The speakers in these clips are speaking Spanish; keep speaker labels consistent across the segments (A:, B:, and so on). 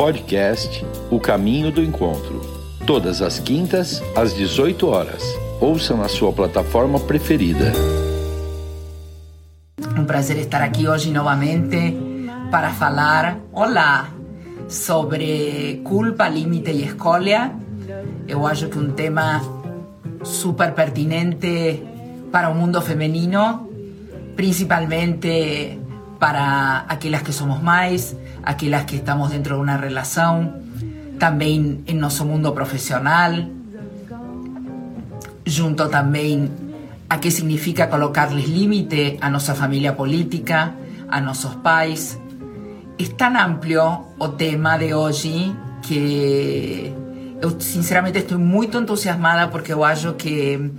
A: Podcast O Caminho do Encontro. Todas as quintas, às 18 horas. Ouça na sua plataforma preferida.
B: Um prazer estar aqui hoje novamente para falar, olá, sobre culpa, limite e escolha. Eu acho que um tema super pertinente para o mundo feminino, principalmente para aquelas que somos mais, aquelas que estamos dentro de uma relação, também em nosso mundo profissional, junto também a que significa colocarles límite a nossa família política, a nossos pais. É tão amplo o tema de hoje que eu sinceramente estou muito entusiasmada porque eu acho que,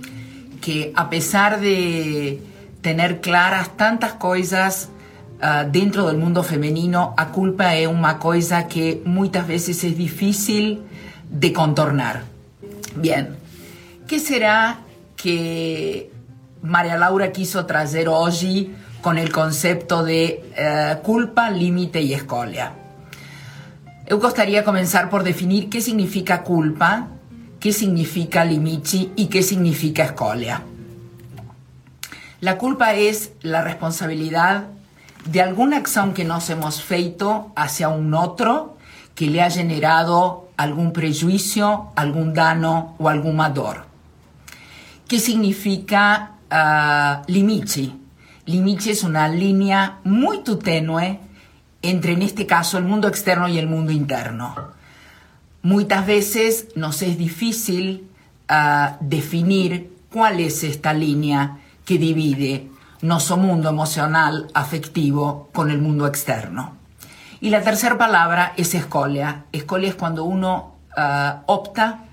B: que apesar de ter claras tantas coisas uh, dentro del mundo femenino, a culpa es una cosa que muchas veces es difícil de contornar. Bien, ¿qué será que María Laura quiso traer hoy con el concepto de uh, culpa, límite y escolia? Eu gustaría comenzar por definir qué significa culpa, qué significa limite y qué significa escolia. La culpa es la responsabilidad de alguna acción que nos hemos feito hacia un otro que le ha generado algún prejuicio, algún daño o alguna dor. ¿Qué significa uh, limite? Limite es una línea muy tenue entre, en este caso, el mundo externo y el mundo interno. Muchas veces nos es difícil uh, definir cuál es esta línea que divide nuestro mundo emocional, afectivo, con el mundo externo. Y la tercera palabra es escolia. Escolia es cuando uno uh, opta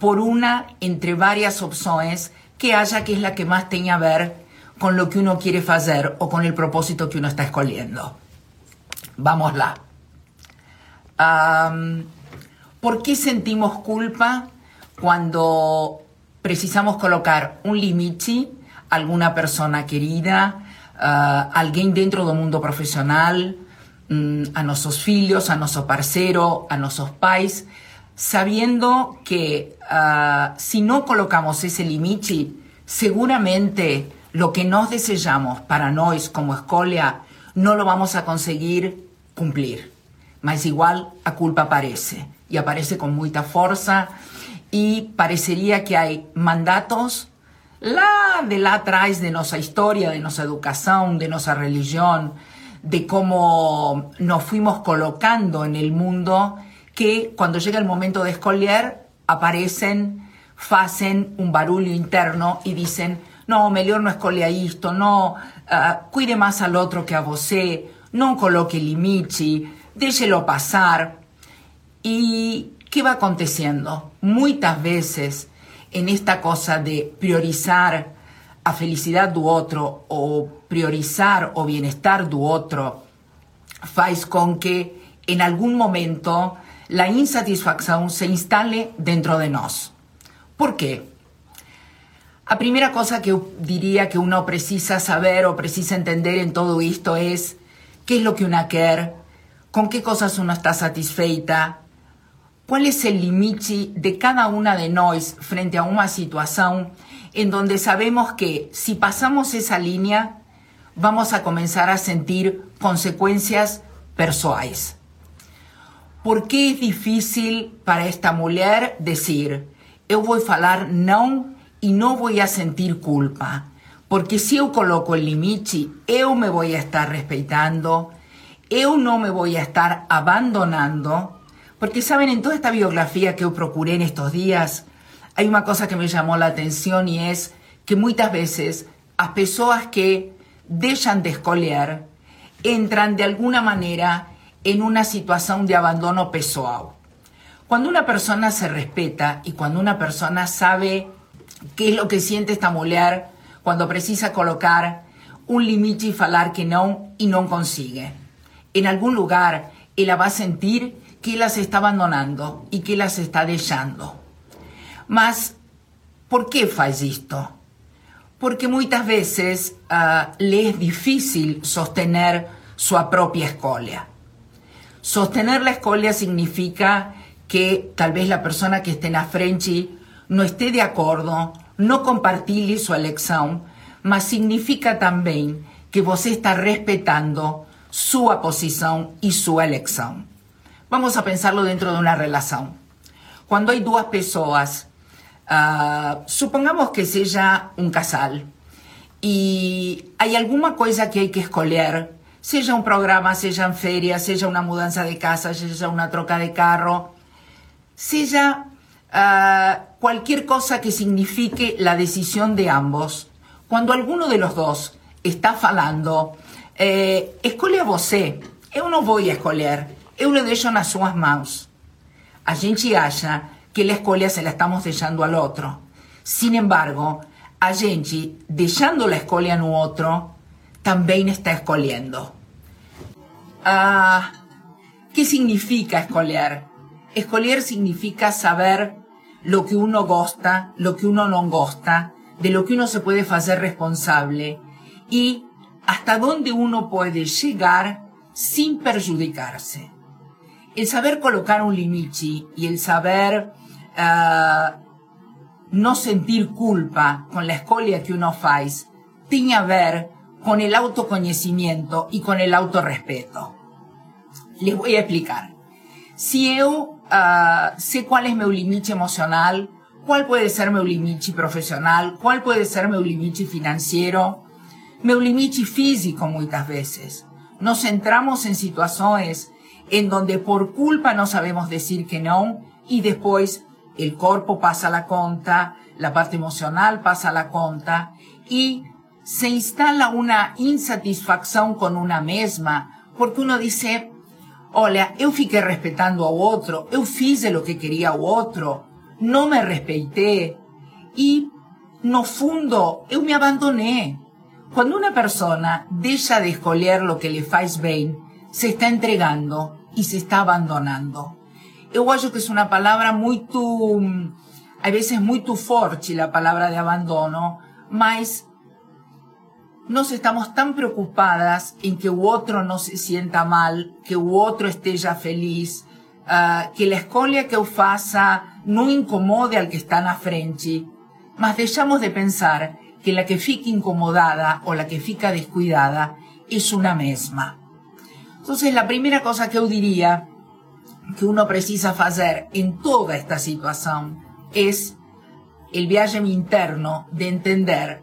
B: por una entre varias opciones que haya que es la que más tenga a ver con lo que uno quiere hacer o con el propósito que uno está escogiendo. Vámosla. Um, ¿Por qué sentimos culpa cuando precisamos colocar un límite alguna persona querida, uh, alguém dentro do mundo profissional, um, a nossos filhos, a nosso parceiro, a nossos pais, sabiendo que uh, si no colocamos ese limite, seguramente lo que nos desejamos para nós como escolia no lo vamos a conseguir cumplir. Mas igual a culpa aparece y aparece con mucha fuerza y parecería que hay mandatos lá de lá atrás de nossa história, de nossa educação, de nossa religião, de como nos fuimos colocando en el mundo, que cuando llega el momento de escolher, aparecen, hacen un barulho interno y dicen, no, mejor no escolha isto, no, uh, cuide más al otro que a você, no coloque limite, déjelo pasar. ¿Y qué va aconteciendo? Muchas veces en esta cosa de priorizar a felicidad do otro o priorizar o bienestar do otro, faz con que en algún momento la insatisfacción se instale dentro de nos. Por qué? A primera cosa que diría que uno precisa saber o precisa entender en todo esto es qué es lo que uno quiere, con qué cosas uno está satisfeita, cuál es el límite de cada una de nosotros frente a una situación en donde sabemos que si pasamos esa línea vamos a comenzar a sentir consecuencias personales. ¿Por qué es difícil para esta mujer decir, yo voy a hablar no y no voy a sentir culpa? Porque si yo coloco el límite, yo me voy a estar respetando, yo no me voy a estar abandonando, porque, saben, en toda esta biografía que yo procuré en estos días, hay una cosa que me llamó la atención y es que muchas veces las personas que dejan de escolear entran de alguna manera en una situación de abandono pessoal. Cuando una persona se respeta y cuando una persona sabe qué es lo que siente esta mujer cuando precisa colocar un límite y falar que no y no consigue. En algún lugar ella va a sentir que las está abandonando y que las está dejando. Mas, ¿por qué faz? Porque muchas veces uh, le es difícil sostener su propia escolia. Sostener la escolia significa que tal vez la persona que esté la frente no esté de acuerdo, no compartir su elección, mas significa también que você está respetando su posición y su elección. Vamos a pensarlo dentro de una relación. Cuando hay dos personas, uh, supongamos que sea un casal, y hay alguna cosa que hay que escoger, sea un programa, sea en feria, sea una mudanza de casa, sea una troca de carro, sea uh, cualquier cosa que signifique la decisión de ambos, cuando alguno de los dos está falando, eh, escolhe você. Eu não vou escolher, eu le deixo nas suas mãos. A gente acha que la escolha se la estamos deixando al otro. Sin embargo, a gente, deixando la escolha no otro, también está escolhendo. Ah, ¿Qué significa escolher? Escolher significa saber lo que uno gosta, lo que uno no gosta, de lo que uno se puede hacer responsable y hasta dónde uno puede llegar sin perjudicarse. El saber colocar un limite y el saber uh, no sentir culpa con la escolia que uno hace tiene a ver con el autoconocimiento y con el autorrespeto. Les voy a explicar. Si yo uh, sé cuál es mi limite emocional, cuál puede ser mi limite profesional, cuál puede ser mi limite financiero, meu limite físico muchas veces. Nos centramos en situaciones en donde por culpa no sabemos decir que no y después el cuerpo pasa la conta, la parte emocional pasa la conta y se instala una insatisfacción con una misma porque uno dice, olha, eu fiquei respetando a otro, eu fiz lo que quería a otro, no me respeté y no fundo eu me abandoné. Cuando una persona deja de escoger lo que le faz bien, se está entregando y se está abandonando. Yo que es una palabra muy tu, a veces muy tu forte la palabra de abandono, mas nos estamos tan preocupadas en que u otro no se sienta mal, que u otro esté ya feliz, uh, que la escolia que eu faça no incomode al que está na frente, mas dejamos de pensar que la que fica incomodada o la que fica descuidada es una misma. Entonces, la primera cosa que yo diría que uno precisa hacer en toda esta situación es el viaje interno de entender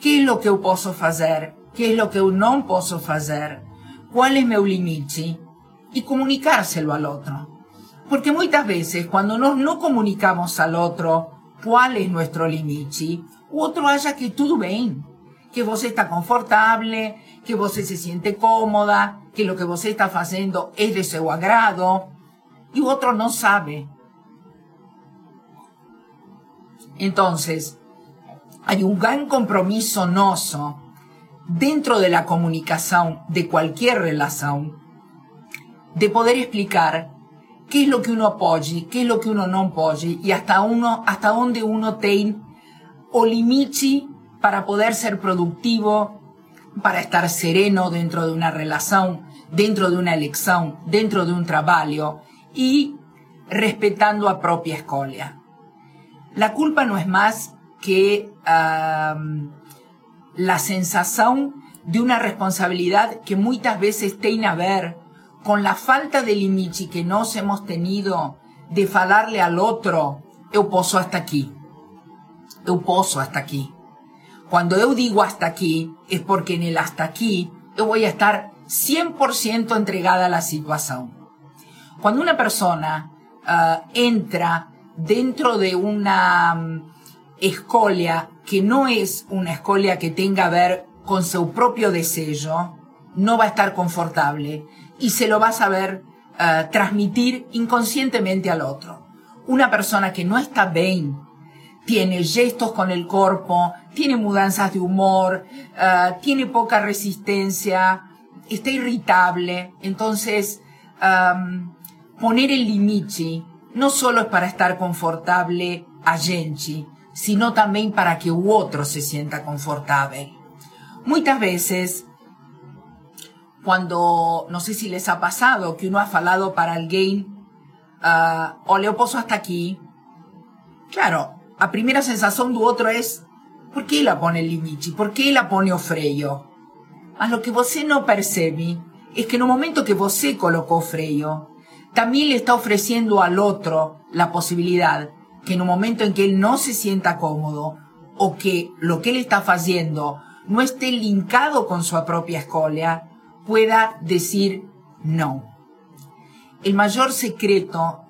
B: qué es lo que yo puedo hacer, qué es lo que yo no puedo hacer, cuál es mi límite y comunicárselo al otro. Porque muchas veces cuando nos no comunicamos al otro cuál es nuestro límite, o otro haya que todo bien, que vos está confortable, que vos se siente cómoda, que lo que vos está haciendo es de su agrado, y otro no sabe. Entonces, hay un gran compromiso noso dentro de la comunicación de cualquier relación de poder explicar qué es lo que uno puede, qué es lo que uno no puede y hasta uno, hasta dónde uno tiene o limite para poder ser productivo, para estar sereno dentro de una relación, dentro de una elección, dentro de un trabajo y respetando a propia escolia. La culpa no es más que la sensación de una responsabilidad que muchas veces tiene a ver con la falta de limite que nos hemos tenido de falarle al otro, eu posso hasta aquí eu posso hasta aquí. Cuando eu digo hasta aquí, es porque en el hasta aquí yo voy a estar 100% entregada a la situación. Cuando una persona uh, entra dentro de una um, escolia que no es una escolia que tenga a ver con su propio deseo, no va a estar confortable y se lo va a saber uh, transmitir inconscientemente al otro. Una persona que no está bien tiene gestos con el cuerpo, tiene mudanzas de humor, uh, tiene poca resistencia, está irritable. Entonces, um, poner el límite no solo es para estar confortable a gente, sino también para que u otro se sienta confortable. Muchas veces, Quando, não sei se les ha passado, que uno ha falado para alguém, uh, olha, eu posso hasta aqui. Claro, a primeira sensação do outro é, por que ela pone limite? Por que ela pone o freio? Mas lo que você não percebe es que no momento que você colocó freio, también le está ofreciendo al otro la posibilidad que en un momento en que él no se sienta cómodo o que lo que él está haciendo no esté linkado con su propia escolia, pueda decir no. El mayor secreto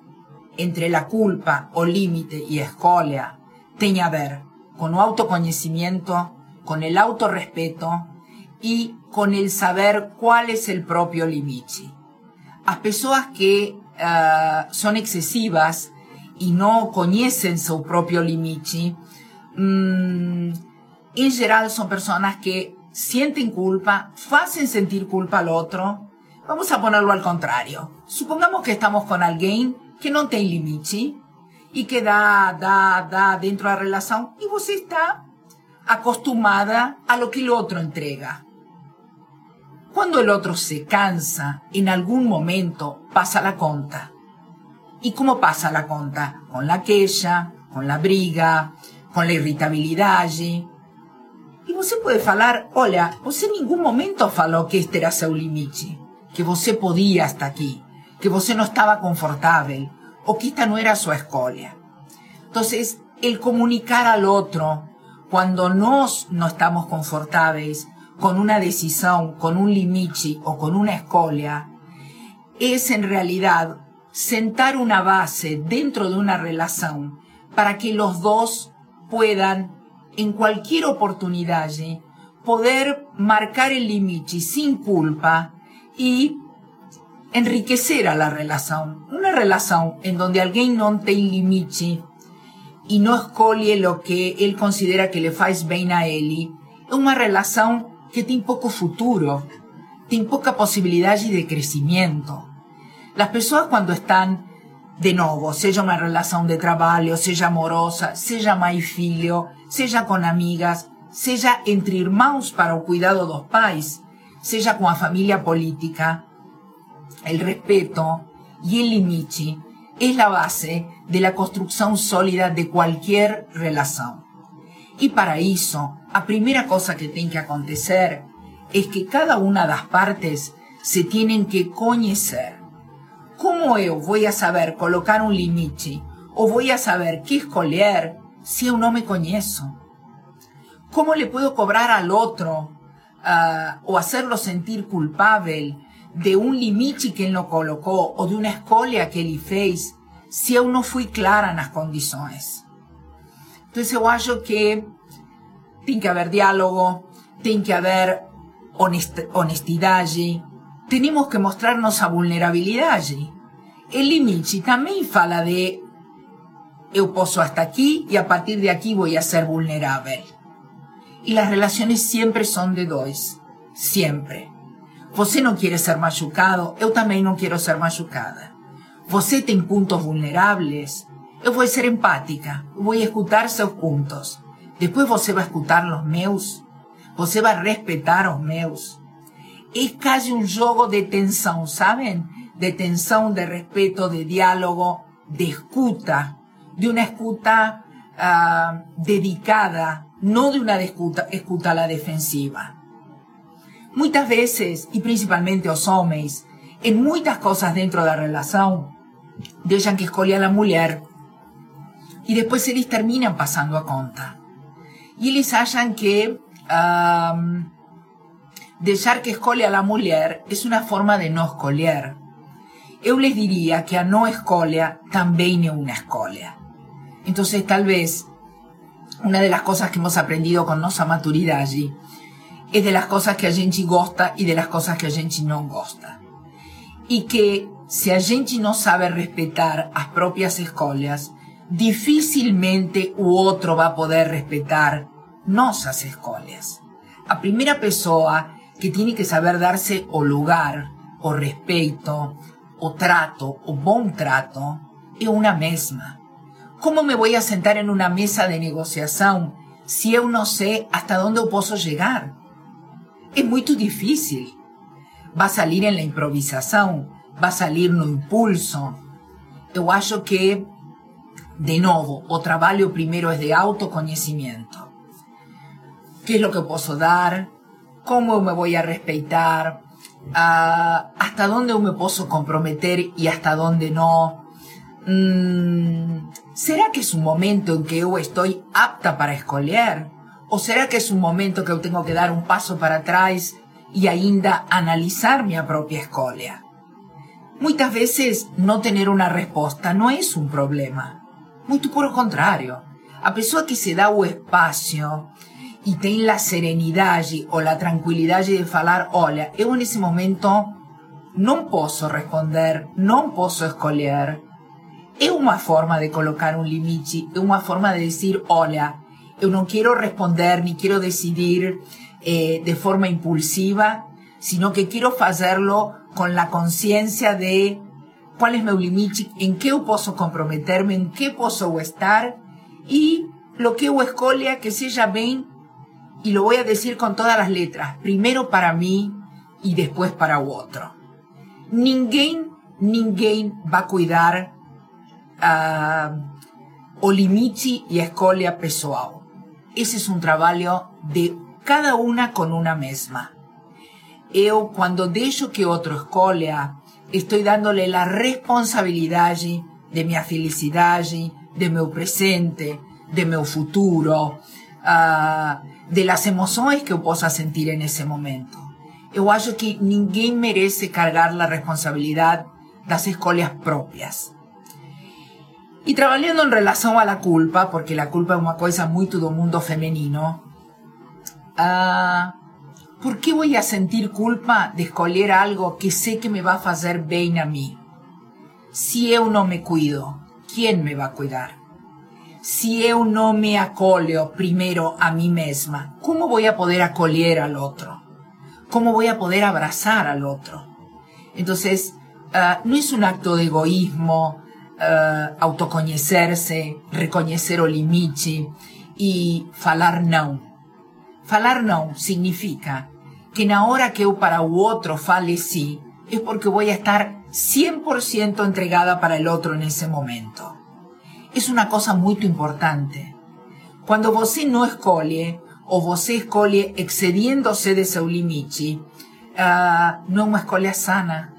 B: entre la culpa o límite y escolia tiene a ver con el autoconocimiento, con el autorrespeto y con el saber cuál es el propio limite. Las personas que uh, son excesivas y no conocen su propio limite, um, en general son personas que sienten culpa, hacen sentir culpa al otro. Vamos a ponerlo al contrario. Supongamos que estamos con alguien que no tiene limite y que da, da, da dentro de la relación y vos está acostumbrada a lo que el otro entrega. Cuando el otro se cansa, en algún momento pasa la conta. ¿Y cómo pasa la conta? Con la queja, con la briga, con la irritabilidad. Y você puede falar, olha, você en ningún momento falou que este era seu limite, que você podía hasta aquí, que você no estaba confortable, o esta no era su escolia. Entonces, el comunicar al otro cuando nos no estamos confortables con una decisión, con un limite o con una escolia, es en realidad sentar una base dentro de una relación para que los dos puedan, en cualquier oportunidad, poder marcar el límite sin culpa y enriquecer a la relación. Una relación en donde alguien no tiene límite y no escolie lo que él considera que le faz bien a él, es una relación que tiene poco futuro, tiene poca posibilidad de crecimiento. Las personas cuando están de nuevo, sea una relación de trabajo, sea amorosa, sea mai filho, sea con amigas, sea entre hermanos para el cuidado dos pais, sea con la familia política, el respeto y el limite es la base de la construcción sólida de cualquier relación. Y para eso, la primera cosa que tiene que acontecer es que cada una de las partes se tienen que conocer. ¿Cómo yo voy a saber colocar un límite o voy a saber qué escoger si yo no me conozco? ¿Cómo le puedo cobrar al otro uh, o hacerlo sentir culpable de un límite que él no colocó o de una escolia que él fez si yo no fui clara en las condiciones? Entonces yo acho que tiene que haber diálogo, tiene que haber honestidad allí, tenemos que mostrarnos a vulnerabilidad allí. El límite también fala de yo poso hasta aquí y a partir de aquí voy a ser vulnerable. Y las relaciones siempre son de dos, siempre. Você no quiere ser machucado, yo también no quiero ser machucada. Você tem puntos vulnerables, yo voy a ser empática, voy a escutar sus puntos. Después você va a escutar los meus, você va a respetar los meus. Es casi un juego de tensión, ¿saben? De tensión, de respeto, de diálogo, de escuta, de una escuta uh, dedicada, no de una escuta, escuta a la defensiva. Muchas veces, y principalmente los hombres, en muchas cosas dentro de la relación, dejan que escolha a la mujer y después ellos terminan pasando a conta. Y ellos hallan que um, que escolhe a la mujer es una forma de no escolher. Yo les diría que a no escolia también es una escolia. Entonces tal vez una de las cosas que hemos aprendido con nuestra maturidad es de las cosas que a gente gosta y de las cosas que a gente no gosta. Y que si a gente no sabe respetar las propias escolias, difícilmente u otro va a poder respetar nuestras escolias. A primera persona que tiene que saber darse o lugar, o respeto, o trato, o buen trato, es una misma. ¿Cómo me voy a sentar en una mesa de negociación si yo no sé hasta dónde puedo llegar? Es muy difícil. va a salir en la improvisación, va a salir no impulso. Yo acho que, de nuevo, o trabajo primero es de autoconocimiento. ¿Qué es lo que puedo dar? ¿Cómo me voy a respetar? Ah, ¿Hasta dónde me puedo comprometer y hasta dónde no? Mm, ¿Será que es un momento en que yo estoy apta para escolher? ¿O será que es un momento que yo tengo que dar un paso para atrás y ainda analizar mi propia escolia? Muchas veces no tener una respuesta no es un problema. Muy por el contrario. A pesar que se da o espacio y ten la serenidad o la tranquilidad de falar, olha, en ese momento no puedo responder, no puedo escolher. Es una forma de colocar un limite, es una forma de decir, hola, yo no quiero responder ni quiero decidir eh, de forma impulsiva, sino que quiero hacerlo con la conciencia de cuál es mi limite, en qué puedo comprometerme, en qué puedo estar y lo que escolia que sea bien y lo voy a decir con todas las letras, primero para mí y después para otro. Ninguém, ninguém va a cuidar uh, o limite y escolia pessoal. Ese es un trabajo de cada una con una misma. Yo, cuando dejo que otro escolha, estoy dándole la responsabilidad de mi felicidad, de mi presente, de mi futuro, uh, de las emociones que pueda sentir en ese momento. Yo acho que ninguém merece cargar la responsabilidad las escolhas propias. Y trabajando en relación a la culpa, porque la culpa es una cosa muy todo mundo femenino, uh, ¿por qué voy a sentir culpa de escoger algo que sé que me va a hacer bien a mí? Si yo no me cuido, ¿quién me va a cuidar? Si yo no me acoleo primero a mí misma, ¿cómo voy a poder acoler al otro? ¿Cómo voy a poder abrazar al otro? Entonces, uh, no es un acto de egoísmo, uh, autoconhecerse, reconhecer o limite e falar não. Falar não significa que na hora que eu para o outro fale sí, é porque vou estar 100% entregada para el otro en ese momento. Es una cosa muy importante. Cuando você no escolhe, o você escolhe excediéndose de seu limite, uh, no es una escolha sana,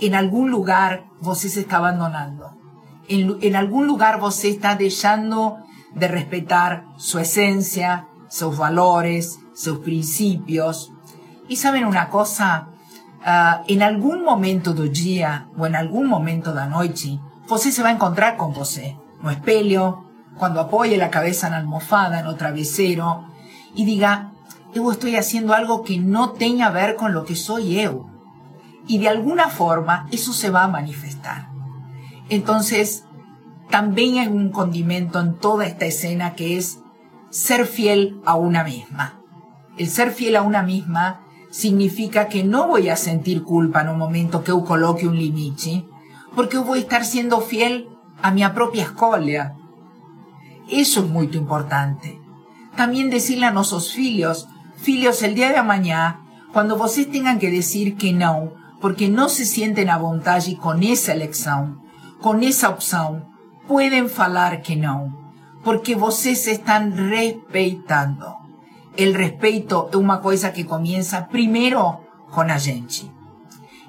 B: en algún lugar vos se está abandonando. En, algún lugar vos está dejando de respetar su esencia, sus valores, sus principios. Y saben una cosa, uh, en algún momento del día o en algún momento de la noche, vos se va a encontrar con vos, no espelho, cuando apoye la cabeza en la almohada, en el travesero, y diga, yo estoy haciendo algo que no tenga a ver con lo que soy yo y de alguna forma eso se va a manifestar. Entonces, también hay un condimento en toda esta escena que es ser fiel a una misma. El ser fiel a una misma significa que no voy a sentir culpa en un momento que yo coloque un limite, porque voy a estar siendo fiel a mi propia escolia. Eso es muy importante. También decirle a nuestros filios, filios, el día de mañana, cuando vosotros tengan que decir que no, porque no se sienten a vontade con esa elección, con esa opción, pueden falar que no, porque vocês están respetando. El respeto es una cosa que comienza primero con la gente.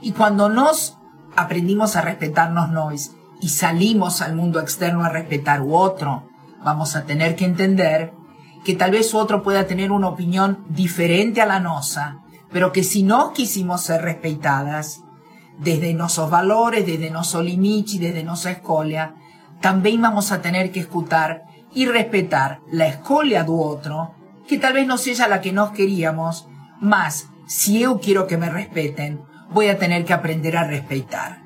B: Y cuando nos aprendimos a respetarnos nos y salimos al mundo externo a respetar u otro, vamos a tener que entender que tal vez otro pueda tener una opinión diferente a la nuestra, pero que si no quisimos ser respetadas, desde nuestros valores, desde nuestro limite, desde nuestra escolia, también vamos a tener que escuchar y respetar la escolia de otro, que tal vez no sea la que nos queríamos, más si yo quiero que me respeten, voy a tener que aprender a respetar.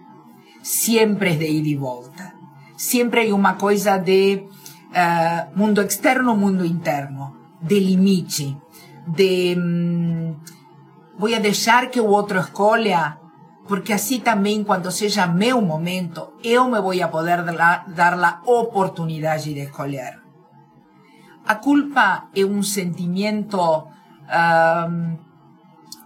B: Siempre es de ida y vuelta. Siempre hay una cosa de eh, mundo externo, mundo interno, de limite, de... Mm, voy a dejar que otro escolha, porque así también cuando sea meu momento, yo me voy a poder dar la, oportunidad de escolher. A culpa es un sentimiento um,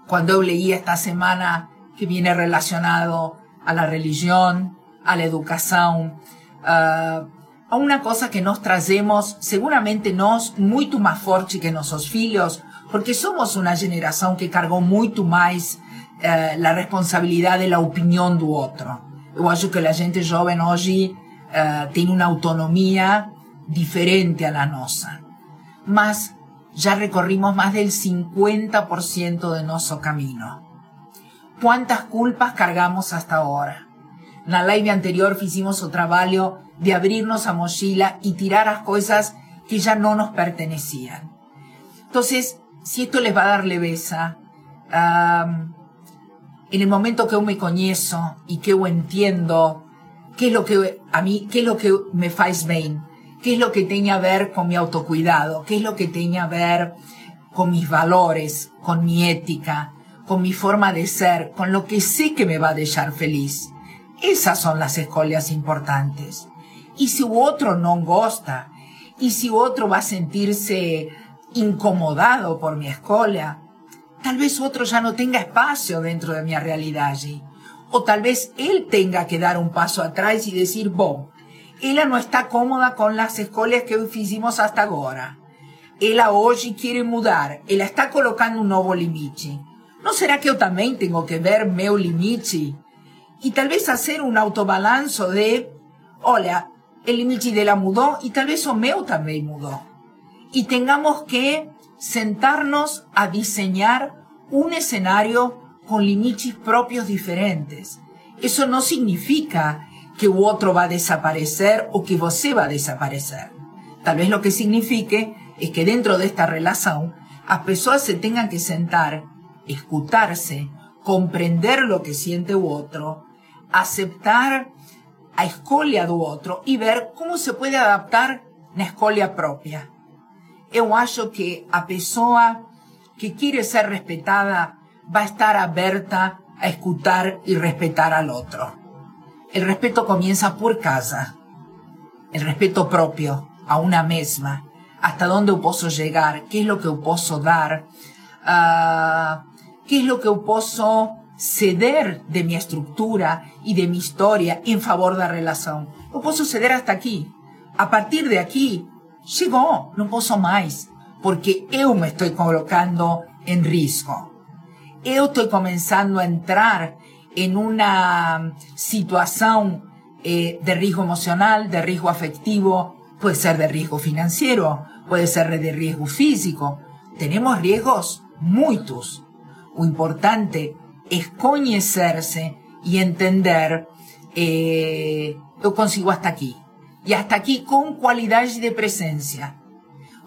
B: Cuando eu leí esta semana que viene relacionado a la religión, a la educación, uh, a una cosa que nos trazemos, seguramente nos, muito más fuerte que nuestros filhos, porque somos una generación que cargó muito más uh, la responsabilidad de la opinión do otro. Eu acho que a gente jovem hoje uh, tem uma autonomia diferente a la nossa. Mas ya recorrimos más del 50% de nuestro camino. ¿Cuántas culpas cargamos hasta ahora? En la live anterior hicimos otro trabajo de abrirnos a mochila y tirar las cosas que ya no nos pertenecían. Entonces, si esto les va a dar leveza, en el momento que yo me conozco y que yo entiendo qué es lo que a mí, qué es lo que me faz bien, qué es lo que tiene a ver con mi autocuidado, qué es lo que tiene a ver con mis valores, con mi ética, con mi forma de ser, con lo que sé que me va a dejar feliz. Esas son las escolias importantes. Y si otro no gusta, y si otro va a sentirse incomodado por mi escolia, tal vez otro ya no tenga espacio dentro de mi realidad allí. O tal vez él tenga que dar un paso atrás y decir, bon, ella no está cómoda con las escuelas que hicimos hasta ahora. Ella hoy quiere mudar, ella está colocando un nuevo limite. ¿No será que yo también tengo que ver meu limite? Y tal vez hacer un autobalanzo de, hola, el limite de la mudó y tal vez o meu también mudó. Y tengamos que sentarnos a diseñar un escenario con límites propios diferentes. Eso no significa que otro va a desaparecer o que você va a desaparecer. Tal vez lo que signifique es que dentro de esta relación las personas se tengan que sentar, escucharse, comprender lo que siente u otro, aceptar a escolia do otro y ver cómo se puede adaptar la escolia propia. Eu acho que a pessoa que quiere ser respetada va a estar abierta a escuchar y respetar al otro. El respeto comienza por casa. El respeto propio a una misma. Hasta dónde puedo llegar, qué es lo que puedo dar, uh, qué es lo que puedo ceder de mi estructura y de mi historia en favor de la relación. Yo puedo ceder hasta aquí. A partir de aquí, llegó, no puedo más, porque yo me estoy colocando en riesgo. Yo estoy comenzando a entrar en una situación eh, de riesgo emocional, de riesgo afectivo, puede ser de riesgo financiero, puede ser de riesgo físico. Tenemos riesgos muchos. Lo importante es conocerse y entender, eh, yo consigo hasta aquí. Y hasta aquí con cualidades de presencia.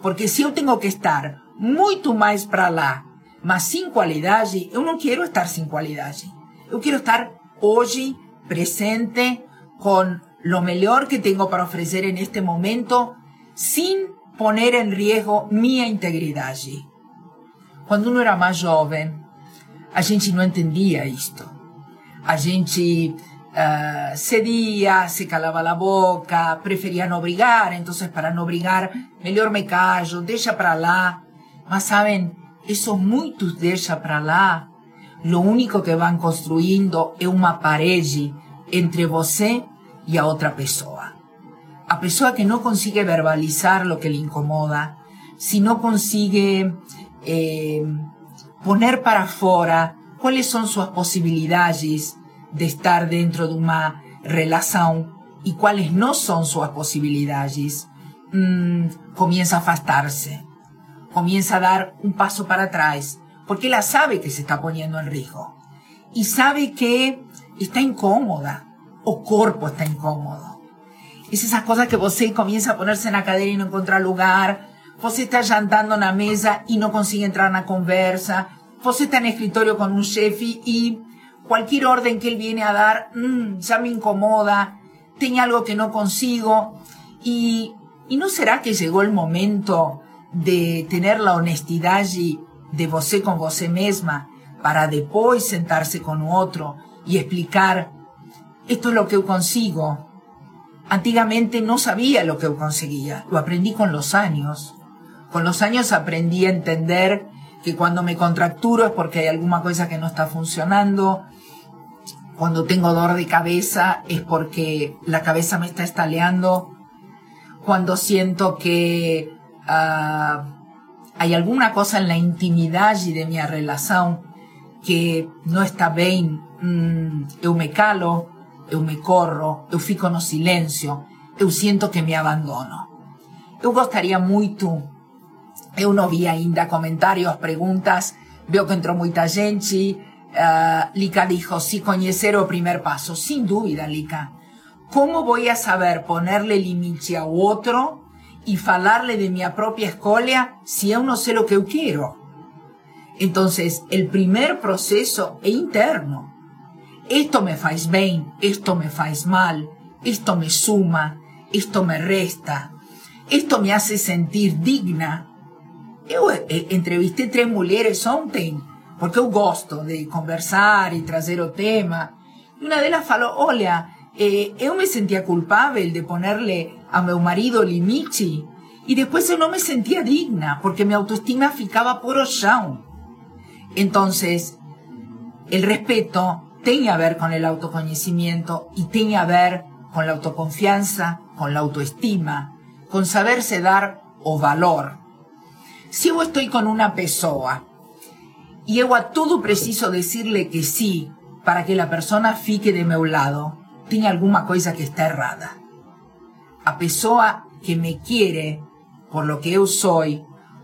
B: Porque si yo tengo que estar mucho más para lá, mas sin cualidade, yo no quiero estar sin cualidade. Yo quiero estar hoy presente con lo mejor que tengo para ofrecer en este momento sin poner en riesgo mi integridad. Cuando uno era más joven, a gente no entendía esto. A gente uh, cedía, se calaba la boca, prefería no brigar, entonces para no brigar, mejor me callo, deja para lá. Mas saben, esos muitos deja para lá lo único que van construyendo es una pared entre você y a otra persona. A persona que no consigue verbalizar lo que le incomoda, si no consigue eh, poner para afuera cuáles son sus posibilidades de estar dentro de una relación y cuáles no son sus posibilidades, mmm, comienza a afastarse, comienza a dar un paso para atrás, porque ella sabe que se está poniendo en riesgo y sabe que está incómoda o cuerpo está incómodo. Es esas cosas que você comienza a ponerse en la cadera y no encuentra lugar, você está jantando en la mesa y no consigue entrar en la conversa, você está en escritorio con un jefe y cualquier orden que él viene a dar, mmm, ya me incomoda, tiene algo que no consigo y, y no será que llegó el momento de tener la honestidad y de você con você misma para después sentarse con otro y explicar esto es lo que yo consigo. Antiguamente no sabía lo que yo conseguía, lo aprendí con los años. Con los años aprendí a entender que cuando me contracturo es porque hay alguna cosa que no está funcionando, cuando tengo dolor de cabeza es porque la cabeza me está estaleando, cuando siento que uh, hay alguna cosa en la intimidad y de mi relación que no está bien, mm, eu me calo, eu me corro, eu fico no silencio, eu siento que me abandono. Eu gostaria muito, eu não vi ainda comentários, perguntas, veo que entrou muita gente, uh, Lica dijo, si conocer o primer paso, sin duda, Lica. ¿Cómo voy a saber ponerle límite a otro y falarle de mi propia escolia si yo no sé lo que quiero? Entonces, el primer proceso es interno. Esto me faz bien, esto me faz mal, esto me suma, esto me resta, esto me hace sentir digna. Yo eh, entrevisté tres mujeres ontem porque eu gosto de conversar e trazer o tema. E uma delas falou: Olha, eh, eu me sentia culpável de ponerle a meu marido limite e depois eu não me sentia digna porque minha autoestima ficava por o chão. Então, o respeto tem a ver com o autoconhecimento e tem a ver com a autoconfiança, com a autoestima, com saber-se dar o valor. Se eu estou com uma pessoa y eu a todo preciso decirle que sí para que la persona fique de meu lado, tiene alguna cosa que está errada. A pessoa que me quiere por lo que yo soy,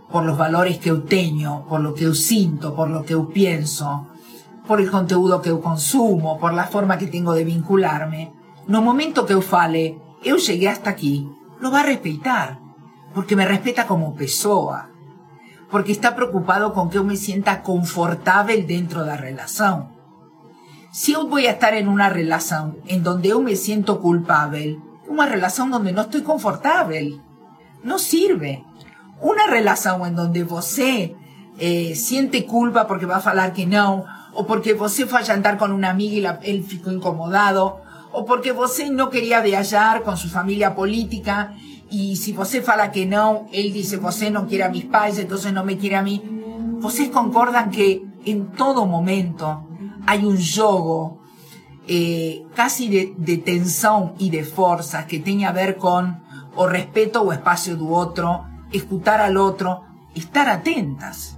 B: por los valores que yo tengo, por lo que yo siento, por lo que yo pienso, por el contenido que yo consumo, por la forma que tengo de vincularme, no momento que yo fale, yo llegué hasta aquí, lo va a respetar, porque me respeta como pessoa, porque está preocupado con que yo me sienta confortable dentro de la relación. Si yo voy a estar en una relación en donde yo me siento culpable, una relación donde no estoy confortable, no sirve. Una relación en donde você eh, siente culpa porque va a falar que no, o porque você a jantar con una amiga y la, ficó incomodado, o porque você no quería viajar con su familia política y si você fala que no, él dice, você no quiere a mis pais, entonces no me quiere a mí. Vocês concordan que en todo momento hay un yogo eh, casi de, de tensión y de fuerza que tiene a ver con o respeto o espacio do otro, escuchar al otro, estar atentas.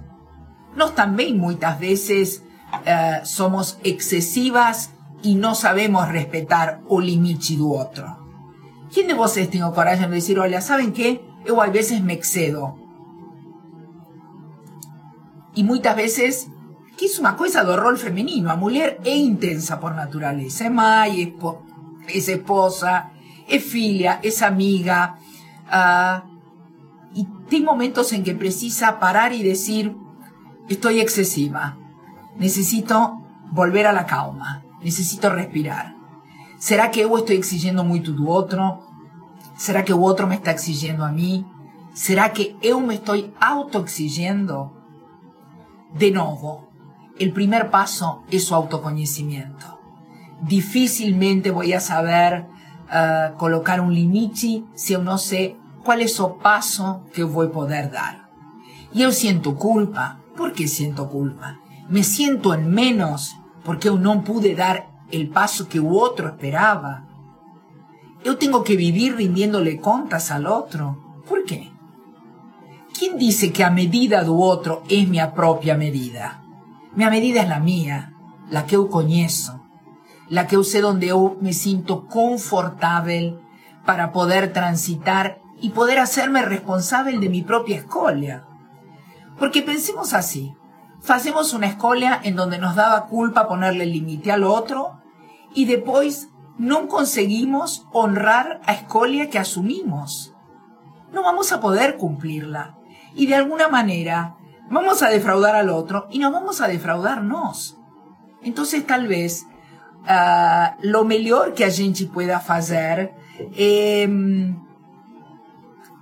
B: Nos también muchas veces eh, somos excesivas y no sabemos respetar o limite do otro. ¿Quién de vosotros tiene coraje de decir, hola, ¿saben qué? Yo a veces me excedo. Y muchas veces, que es una cosa de rol femenino, a mujer es intensa por naturaleza, es madre, es, esposa, es filia, es amiga, uh, y hay momentos en que precisa parar y decir, estoy excesiva, necesito volver a la calma, necesito respirar. ¿Será que yo estoy exigiendo mucho tu otro? ¿Será que otro me está exigiendo a mí? ¿Será que yo me estoy autoexigiendo? De nuevo, el primer paso es su autoconocimiento. Difícilmente voy a saber uh, colocar un limite si yo no sé cuál es el paso que voy a poder dar. Yo siento culpa. ¿Por qué siento culpa? Me siento en menos porque yo no pude dar el paso que otro esperaba. Yo tengo que vivir rindiéndole contas al otro. ¿Por qué? ¿Quién dice que a medida do otro es mi propia medida? Mi medida es la mía, la que yo conozco, la que yo sé donde yo me siento confortable para poder transitar y poder hacerme responsable de mi propia escolia. Porque pensemos así, hacemos una escolia en donde nos daba culpa ponerle límite al otro y después no conseguimos honrar a escolia que asumimos. No vamos a poder cumplirla. Y de alguna manera vamos a defraudar al otro y nos vamos a defraudarnos. Entonces tal vez uh, lo mejor que a gente pueda hacer, eh,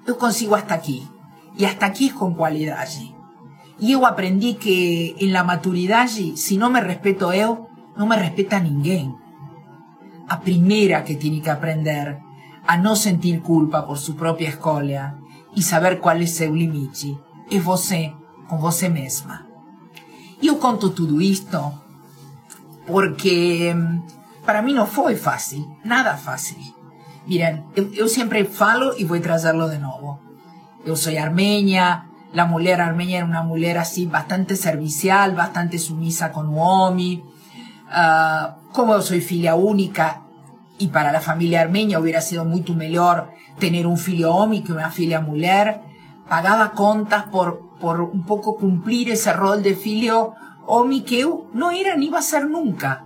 B: yo consigo hasta aquí. Y hasta aquí es con cualidad. Y yo aprendí que en la maturidad, si no me respeto yo, no me respeta ninguém a primera que tiene que aprender a no sentir culpa por su propia escolia y saber cuál es su limite es você con você mesma. eu conto tudo isto porque hum, para mí no fue fácil, nada fácil. Miren, yo, siempre falo y voy a trazarlo de nuevo. Yo soy armenia, la mujer armenia era una mujer así bastante servicial, bastante sumisa con Uomi. Uh, como yo soy filia única y para la familia armenia hubiera sido mucho mejor tener un filho hombre que una filia mujer, pagaba contas por, por un poco cumplir ese rol de filio hombre que no era ni iba a ser nunca.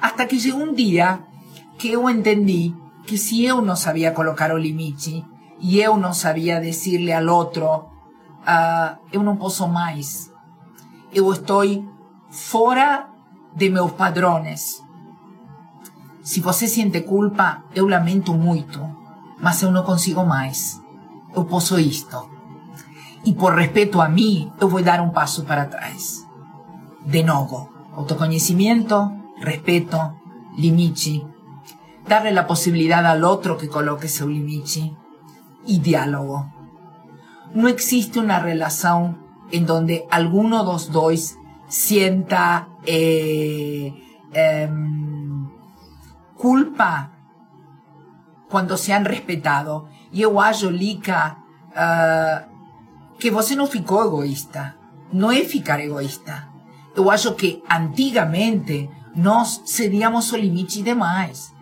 B: Hasta que llegó un día que yo entendí que si yo no sabía colocar o y yo no sabía decirle al otro, uh, eu não posso mais, eu estou fora de meus padrões. Se você sente culpa, eu lamento muito, mas eu não consigo mais. Eu posso isto. E por respeito a mim, eu vou dar um passo para trás. De novo, autoconhecimento, respeto, limite, darle la posibilidad al otro que coloque su limite y diálogo. No existe una relación en donde alguno de los dos sienta eh, em, culpa cuando se han respetado. Yo acho, Lica, uh, que você no ficou egoísta. No es ficar egoísta. Yo acho que antiguamente nos cedíamos o limite demais.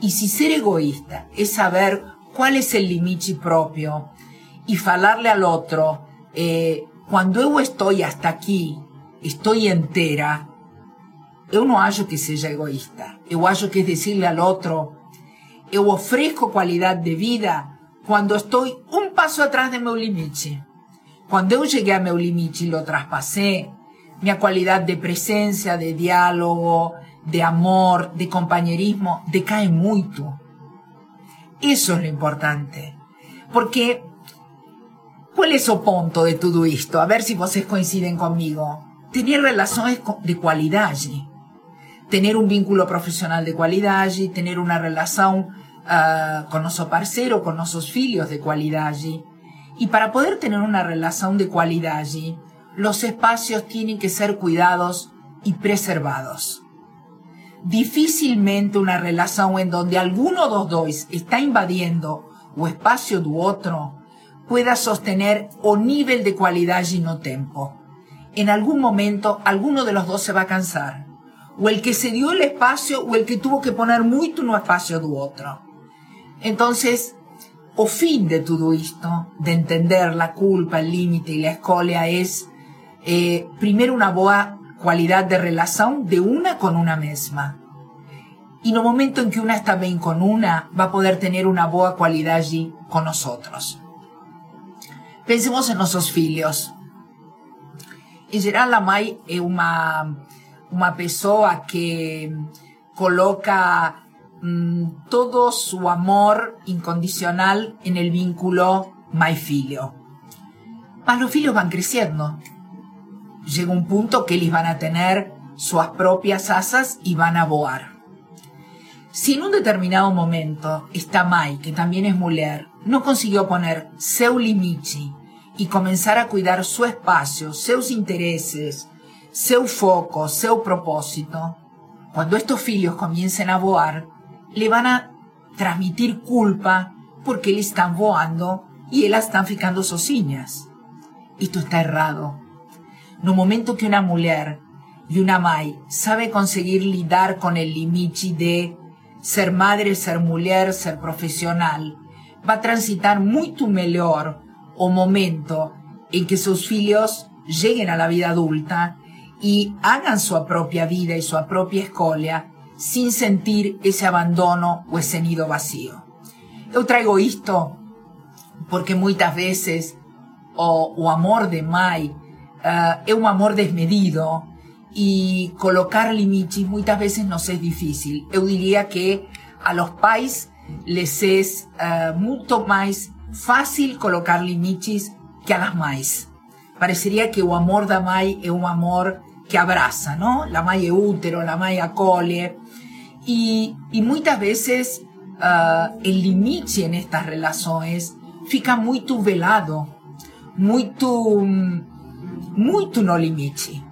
B: Y si ser egoísta es saber cuál es el limite propio y falarle al otro, eh, cuando yo estoy hasta aquí, estoy entera, yo no acho que sea egoísta. Yo acho que es decirle al otro, yo ofrezco cualidad de vida cuando estoy un paso atrás de mi limite. Cuando yo llegué a mi limite y lo traspasé, mi cualidad de presencia, de diálogo, de amor, de compañerismo, decae mucho. Eso es lo importante. Porque, ¿cuál es el punto de todo esto? A ver si ustedes coinciden conmigo. Tener relaciones de calidad. Tener un vínculo profesional de calidad, tener una relación uh, con nuestro parcero, con nuestros hijos de calidad. Y para poder tener una relación de calidad, los espacios tienen que ser cuidados y preservados. Difícilmente una relación en donde alguno de los dos está invadiendo o espacio del otro pueda sostener o nivel de calidad y no tiempo. En algún momento alguno de los dos se va a cansar. O el que se dio el espacio o el que tuvo que poner mucho no espacio del otro. Entonces, o fin de todo esto, de entender la culpa, el límite y la escolia es eh, primero una boa cualidad de relación de una con una misma. Y el momento en que una está bien con una, va a poder tener una boa cualidad allí con nosotros. Pensemos en nuestros filhos. En general, la mãe es una, una persona que coloca mm, todo su amor incondicional en el vínculo mãe-filho. Mas los filhos van creciendo llega un punto que ellos van a tener sus propias asas y van a voar. Si en un determinado momento esta Mai, que también es mujer, no consiguió poner seu limite y comenzar a cuidar su espacio, sus intereses, seu foco, seu propósito, cuando estos filhos comiencen a voar, le van a transmitir culpa porque le están voando y ellas están ficando sozinhas. Esto está errado. No momento que una mujer y una mãe sabe conseguir lidar con el limite de ser madre, ser mujer, ser profesional, va a transitar mucho mejor o momento en que sus hijos lleguen a la vida adulta y hagan su propia vida y su propia escolia sin sentir ese abandono o ese nido vacío. Yo traigo esto porque muchas veces o, o amor de mãe uh, es un amor desmedido y colocar limites muchas veces nos es difícil. Yo diría que a los pais les es uh, mucho más fácil colocar limites que a las mais. Parecería que el amor da mai es un amor que abraza, ¿no? La mai es útero, la mai acole. Y, y muchas veces uh, el limite en estas relaciones fica muy velado, muy muito no limite.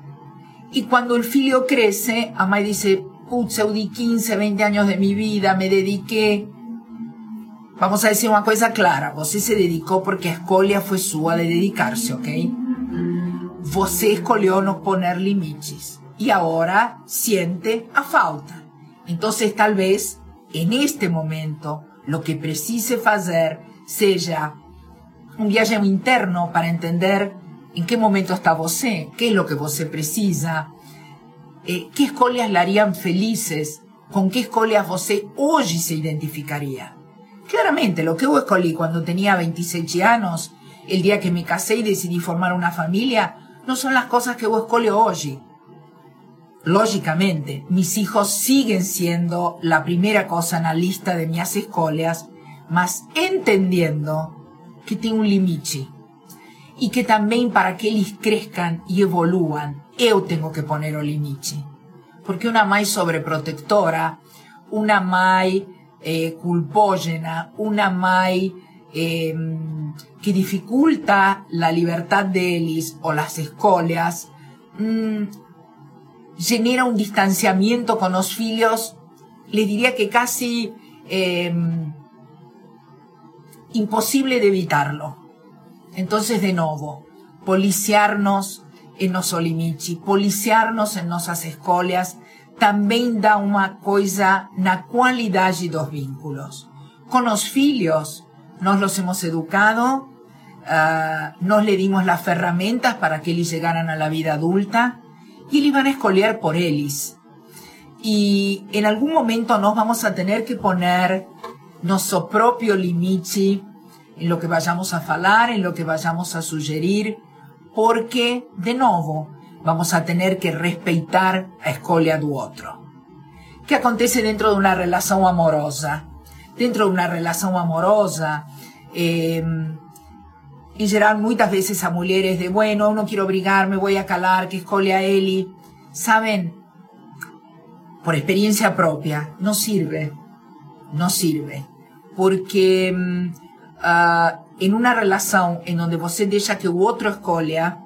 B: Y cuando el filio crece, a mãe dice, putz, eu di 15, 20 años de mi vida, me dediqué. Vamos a decir una cosa clara, você se dedicó porque a escolha fue sua de dedicarse, ok? Você escolheu no poner limites y ahora siente a falta. Entonces tal vez en este momento lo que precise hacer sea un viaje interno para entender en qué momento está você, qué es lo que você precisa, eh, qué escolhas le harían felices, con qué escolhas você hoy se identificaría. Claramente, lo que yo escolí cuando tenía 26 años, el día que me casé y decidí formar una familia, no son las cosas que yo escolho hoy. Lógicamente, mis hijos siguen siendo la primera cosa en la lista de mis escolhas, mas entendiendo que tengo un limite y que también para que ellos crezcan y evolúan, yo tengo que poner o limite. Porque una mai sobreprotectora, una mai eh, culpógena, una mai eh, que dificulta la libertad de ellos o las escolas, mmm, genera un distanciamiento con los filhos, les diría que casi eh, imposible de evitarlo. Entonces, de nuevo, policiarnos en los olimichi, policiarnos en nuestras escolias, también da una cosa na de dos vínculos. Con los filhos, nos los hemos educado, uh, nos le dimos las herramientas para que ellos llegaran a la vida adulta, y le van a escolear por ellos. Y en algún momento nos vamos a tener que poner nuestro propio limite en lo que vayamos a falar, en lo que vayamos a sugerir, porque, de nuevo, vamos a tener que respetar a escolia du otro. ¿Qué acontece dentro de una relación amorosa? Dentro de una relación amorosa, eh, y llegan muchas veces a mujeres de, bueno, no quiero obligarme, voy a calar, que escole a Eli. Saben, por experiencia propia, no sirve. No sirve. Porque uh, en una relación en donde você deja que otro escolha,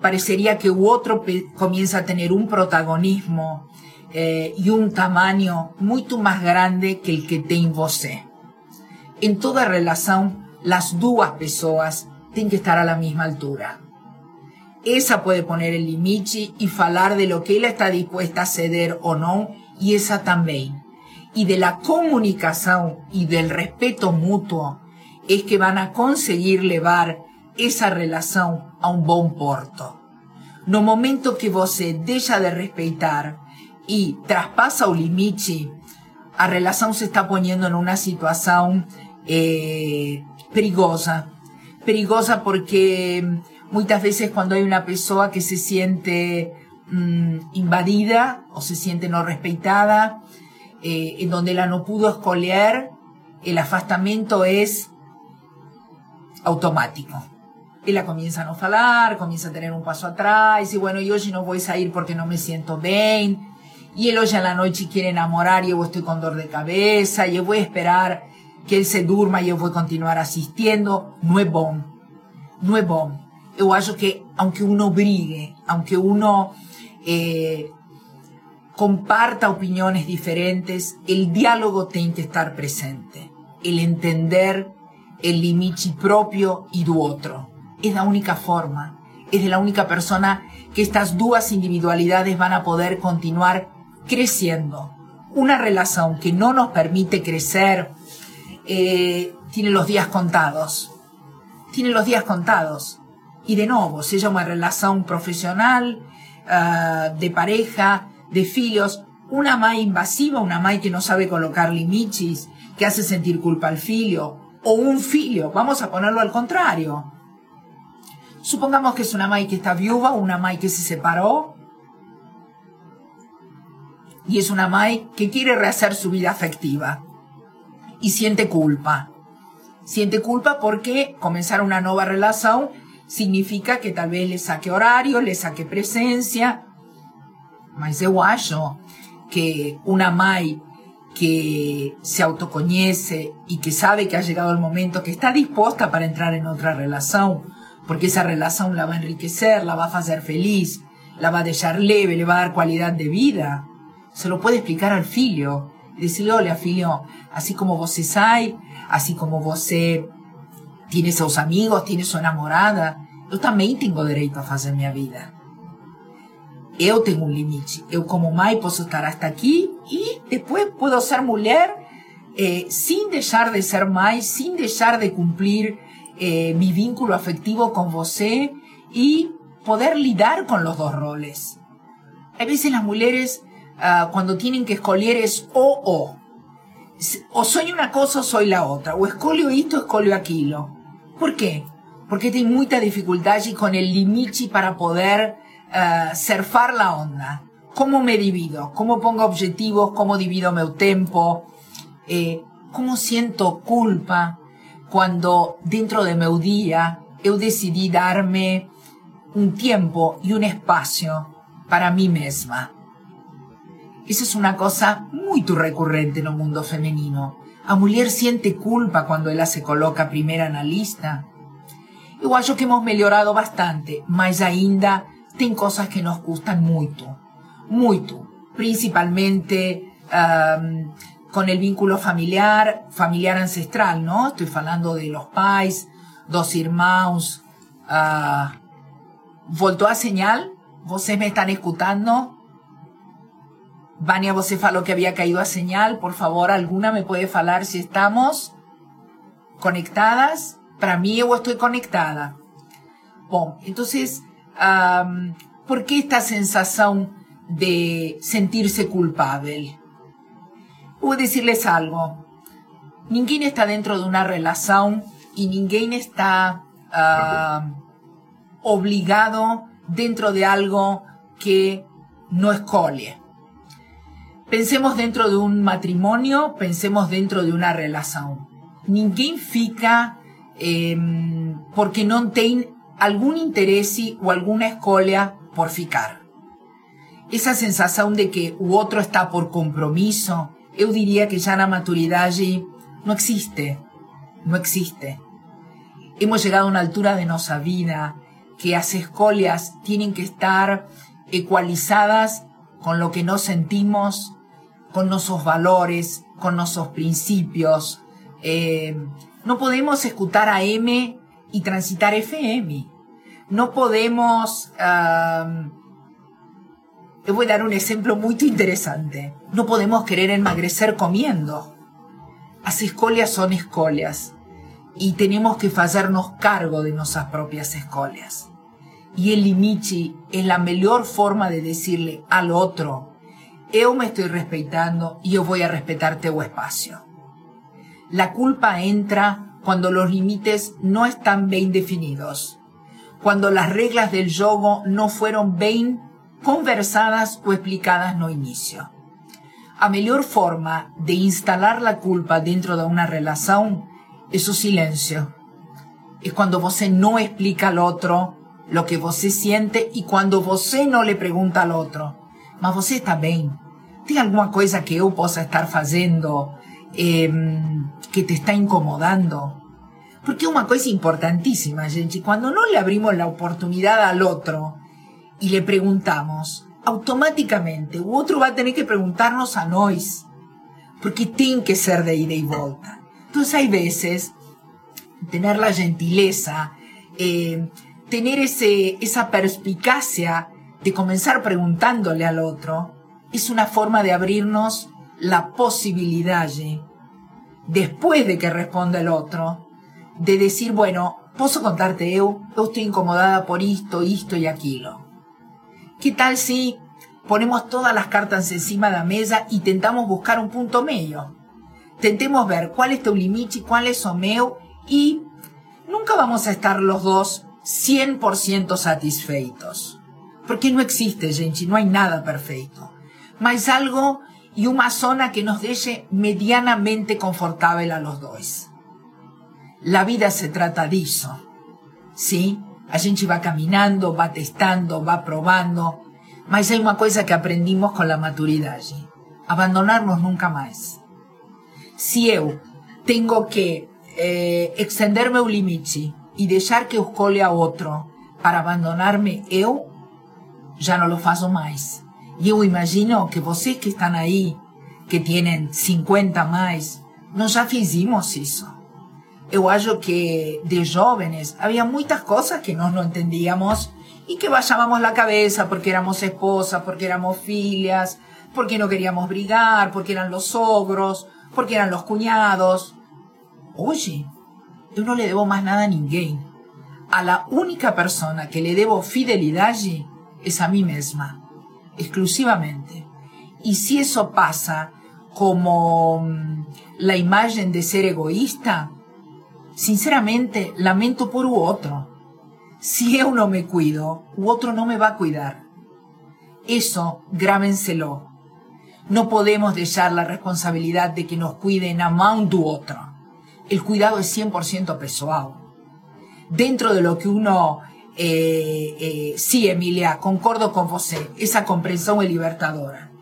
B: parecería que otro comienza a tener un protagonismo eh, y un tamaño mucho más grande que el que tem você. En toda relación las dos personas tienen que estar a la misma altura. Esa puede poner el limite y falar de lo que ella está dispuesta a ceder o no, y esa también. Y de la comunicación y del respeto mutuo es que van a conseguir llevar esa relación a un buen porto. No momento que você deja de respetar y traspasa el limite, la relación se está poniendo en una situación eh, perigosa. Perigosa porque muchas veces cuando hay una persona que se siente mm, invadida o se siente no respetada, eh, en donde la no pudo escoger, el afastamiento es automático. Ella comienza a falar, comienza a tener un paso atrás, y bueno, yo hoy no voy a salir porque no me siento bien, y él hoy en la noche quiere enamorar y yo estoy con dolor de cabeza, y yo voy a esperar que él se durma y yo voy a continuar asistiendo, no es bom. No es bom. Yo acho que aunque uno brigue, aunque uno eh, comparta opiniones diferentes, el diálogo tiene que estar presente. El entender el límite propio y du otro. Es la única forma, es de la única persona que estas dos individualidades van a poder continuar creciendo. Una relación que no nos permite crecer eh, tiene los días contados. Tiene los días contados. Y de nuevo, se llama relación profesional, uh, de pareja, de filos, una más invasiva, una más que no sabe colocar limites, que hace sentir culpa al filio, o un filio, vamos a ponerlo al contrario. Supongamos que es una Mai que está viuda, una Mai que se separó, y es una Mai que quiere rehacer su vida afectiva y siente culpa. Siente culpa porque comenzar una nueva relación significa que tal vez le saque horario, le saque presencia. Mas eu acho que una mai que se autoconoce y que sabe que ha llegado el momento, que está dispuesta para entrar en otra relación, porque esa relación la va a enriquecer, la va a hacer feliz, la va a dejar leve, le va a dar cualidad de vida. Se lo puede explicar al filho. Y decirle, olha, filho, así como você sai, así como você tiene seus amigos, tiene su enamorada, eu também tenho direito a fazer minha vida. Eu tenho um limite. Eu, como mãe, posso estar hasta aqui e depois posso ser mulher eh, sin deixar de ser mãe, sin deixar de cumplir eh, mi vínculo afectivo con você y poder lidar con los dos roles. A veces las mujeres uh, cuando tienen que escolher es o o. O soy una cosa o soy la otra. O escolho esto, escolho aquilo. ¿Por qué? Porque tengo mucha dificultad y con el limite para poder uh, surfar la onda. ¿Cómo me divido? ¿Cómo pongo objetivos? ¿Cómo divido mi tiempo? Eh, ¿Cómo siento culpa cuando dentro de mi día yo decidí darme un tiempo y un espacio para mí misma? Esa es una cosa muy recurrente en el mundo femenino. A mujer siente culpa cuando ella se coloca primera en la lista. Igual yo que hemos mejorado bastante, mas ainda tem cosas que nos gustan mucho, mucho. Principalmente um, con el vínculo familiar, familiar ancestral, ¿no? Estoy hablando de los pais, dos irmãos. Uh, voltou a señal? ¿Vocês me están escuchando? Vania, você falou que había caído a señal. Por favor, alguna me puede falar si estamos conectadas? Para mí, yo estoy conectada. Bom, entonces, um, por qué esta sensación de sentirse culpable? A decirles algo. Ninguém está dentro de una relación y ninguém está uh, obligado dentro de algo que no escolhe. Pensemos dentro de un matrimonio, pensemos dentro de una relación. Ninguém fica eh, porque no tem algún interés o alguna escolha por ficar. Esa sensación de que u otro está por compromiso, yo diría que ya la maturidad allí no existe, no existe. Hemos llegado a una altura de nuestra vida que las escolias tienen que estar ecualizadas con lo que nos sentimos, con nuestros valores, con nuestros principios. Eh, no podemos escuchar a M y transitar FM. No podemos... Uh, te voy a dar un ejemplo muy interesante. No podemos querer enmagrecer comiendo. Las escolias son escolias y tenemos que hacernos cargo de nuestras propias escolias. Y el limite es la mejor forma de decirle al otro, yo me estoy respetando y yo voy a respetarte tu espacio. La culpa entra cuando los límites no están bien definidos, cuando las reglas del juego no fueron bien conversadas o explicadas no inicio. A mejor forma de instalar la culpa dentro de una relación es su silencio. Es cuando você no explica al otro lo que você siente y cuando você no le pregunta al otro, mas você está bien? ¿Tem alguna cosa que yo possa estar haciendo que te está incomodando? Porque una cosa importantísima, gente. Cuando no le abrimos la oportunidad al otro y le preguntamos, automáticamente u otro va a tener que preguntarnos a nosotros. Porque tiene que ser de ida y vuelta. Entonces hay veces tener la gentileza, eh, tener ese, esa perspicacia de comenzar preguntándole al otro, es una forma de abrirnos la posibilidad, después de que responda el otro, de decir, bueno, ¿puedo contarte yo? Yo estoy incomodada por esto, esto y aquello. ¿Qué tal si ponemos todas las cartas encima de la mesa y tentamos buscar un punto medio? Tentemos ver cuál es y cuál es o meu y nunca vamos a estar los dos 100% satisfeitos. Porque no existe, gente, no hay nada perfecto. Mas algo y una zona que nos deje medianamente confortable a los dos. La vida se trata de eso. ¿Sí? A gente va caminando, va testando, va probando. Mas hay una cosa que aprendimos con la maturidad. Abandonarnos nunca más. Si yo tengo que eh, extenderme un límite y dejar que escolhe a otro para abandonarme yo, já não lo faço mais. E eu imagino que vocês que estão aí, que têm 50 mais, nós já fizemos isso. Eu acho que de jovens havia muitas coisas que nós não entendíamos y que bajábamos la cabeza porque éramos esposas, porque éramos filias, porque no queríamos brigar, porque eran los ogros, porque eran los cuñados. Oye, yo no le debo más nada a ninguém. A la única persona que le debo fidelidad es a mí misma, exclusivamente. Y si eso pasa como mm, la imagen de ser egoísta, sinceramente lamento por u otro. Si yo no me cuido, u otro no me va a cuidar. Eso grábenselo. No podemos dejar la responsabilidad de que nos cuiden a mão do otro. El cuidado es 100% pessoal. Dentro de lo que uno... Eh, eh, sí, Emilia, concordo con você. Esa comprensión es libertadora.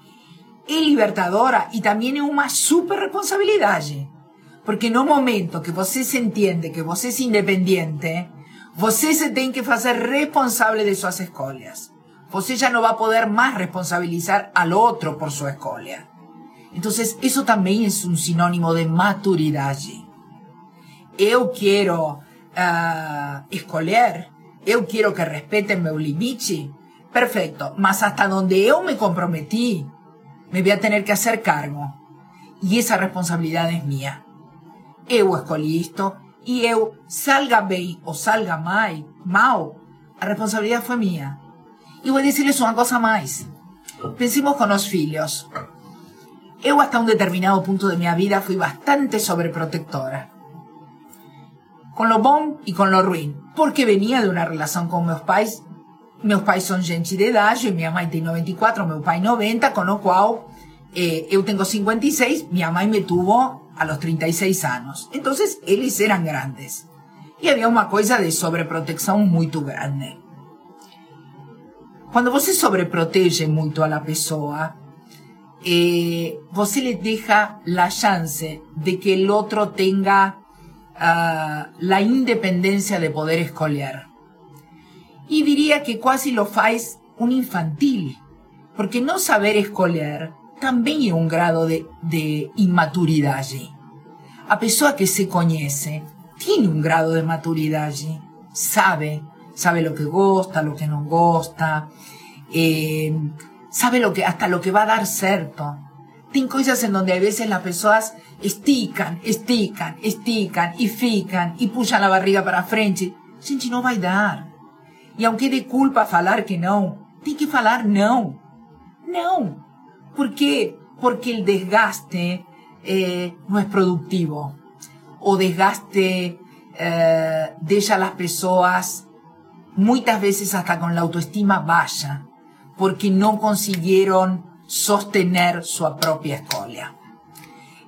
B: Es libertadora y también es una super responsabilidad. Porque un momento que você se entiende que você es independiente, Você se tem que fazer responsable de suas escolhas. Você já não vai poder mais responsabilizar al outro por sua escolha. Então, isso também é um sinônimo de maturidade. Eu quero uh, escolher, eu quero que respetem meu limite, perfeito, mas hasta onde eu me comprometi, me vou ter que fazer cargo. E essa responsabilidade é minha. Eu escolhi isto, y eu salga bien o salga mal, mal, a responsabilidad fue mía. Y voy a decirles una cosa más. Pensemos con los filhos. Eu hasta un determinado punto de mi vida fui bastante sobreprotectora. Con lo bom y con lo ruin. Porque venía de una relación con meus pais. Meus pais son gente de edad, y mi mamá tiene 94, meu pai 90, con lo cual eh, eu tengo 56, mi mamá me tuvo a los 36 años. Entonces, ellos eran grandes. Y había una cosa de sobreprotección muy grande. Cuando você sobreprotege mucho a la pessoa, eh, você le deja la chance de que el otro tenga uh, la independencia de poder escolher. Y diría que casi lo faz un infantil, porque no saber escolher también hay un grado de, de inmaturidad allí. A pessoa que se conoce, tiene un grado de maturidad allí. Sabe, sabe lo que gusta, lo que no gusta, eh, sabe lo que, hasta lo que va a dar cierto. Tiene cosas en donde a veces las personas estican, estican, estican y fican y pujan la barriga para frente. Gente, no va a dar. Y aunque de culpa falar que no, tiene que falar no. No. ¿Por qué? Porque el desgaste eh, no es productivo. O desgaste eh, deja las personas muchas veces hasta con la autoestima baja, porque no consiguieron sostener su propia escolha.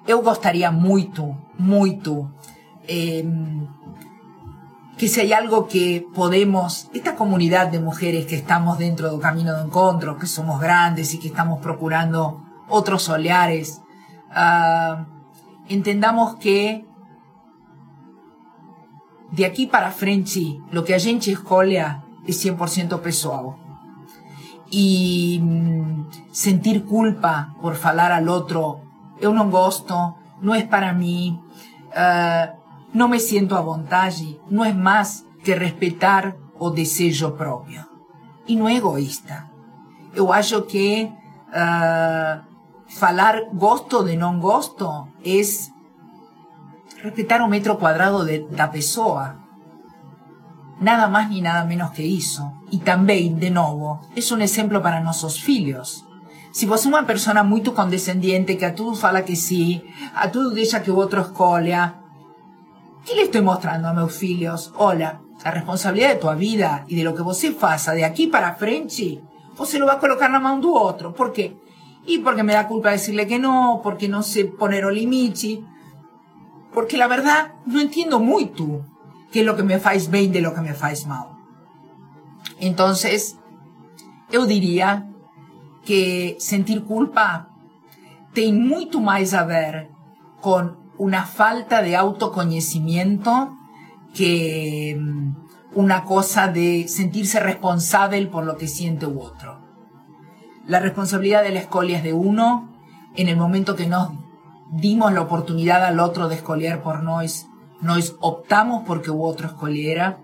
B: Eu gostaria muito, muito, eh, que si hay algo que podemos, esta comunidad de mujeres que estamos dentro del camino de encuentro, que somos grandes y que estamos procurando otros oleares, uh, entendamos que de aquí para frente, lo que a gente es 100% pessoal. Y mm, sentir culpa por falar al otro, eu não gosto, no es para mí, uh, no me siento a vontade, no es más que respetar o desejo propio. Y no egoísta. Eu acho que uh, falar gosto de non gosto es respetar o metro cuadrado de, da pessoa. Nada más ni nada menos que isso. Y también, de nuevo, es un ejemplo para nuestros filhos. Si vos una persona muy condescendiente que a todo fala que sí, a todo deixa que o outro ¿Qué le estoy mostrando a mis filhos? Hola, la responsabilidad de tu vida y de lo que você faça de aquí para frente, se lo va a colocar na mão do otro. ¿Por qué? Y porque me da culpa decirle que no, porque no sé poner o limite, porque la verdad no entiendo muy tú qué es lo que me faz bien de lo que me faz mal. Entonces, yo diría que sentir culpa tiene mucho más a ver con una falta de autoconocimiento que mm, una cosa de sentirse responsable por lo que siente u otro. La responsabilidad de la escolia es de uno. En el momento que nos dimos la oportunidad al otro de escoliar por nos, nos optamos porque hubo otro escoliera.